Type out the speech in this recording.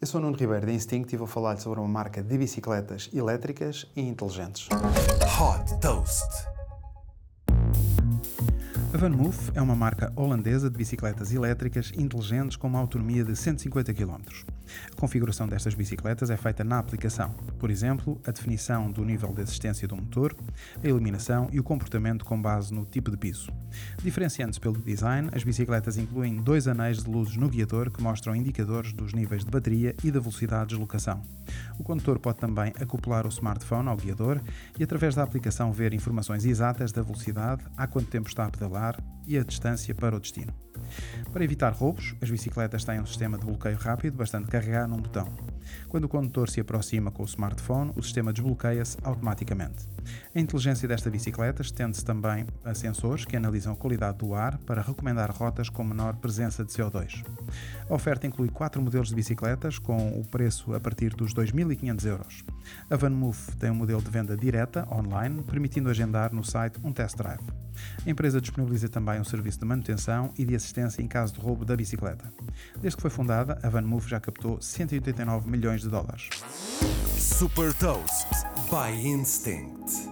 Eu sou o Nuno Ribeiro da Instinct e vou falar-lhe sobre uma marca de bicicletas elétricas e inteligentes. Hot Toast. A VanMoof é uma marca holandesa de bicicletas elétricas inteligentes com uma autonomia de 150 km. A configuração destas bicicletas é feita na aplicação, por exemplo, a definição do nível de assistência do motor, a iluminação e o comportamento com base no tipo de piso. Diferenciando-se pelo design, as bicicletas incluem dois anéis de luzes no guiador que mostram indicadores dos níveis de bateria e da velocidade de deslocação. O condutor pode também acoplar o smartphone ao guiador e, através da aplicação, ver informações exatas da velocidade, há quanto tempo está a pedalar e a distância para o destino. Para evitar roubos, as bicicletas têm um sistema de bloqueio rápido, bastante carregar num botão. Quando o condutor se aproxima com o smartphone, o sistema desbloqueia-se automaticamente. A inteligência desta bicicleta estende-se também a sensores que analisam a qualidade do ar para recomendar rotas com menor presença de CO2. A oferta inclui quatro modelos de bicicletas com o preço a partir dos 2.500 euros. A VanMoof tem um modelo de venda direta, online, permitindo agendar no site um test drive. A empresa disponibiliza também um serviço de manutenção e de assistência em caso de roubo da bicicleta. Desde que foi fundada, a VanMoof já captou 189 milhões de dólares. Super Toast by Instinct.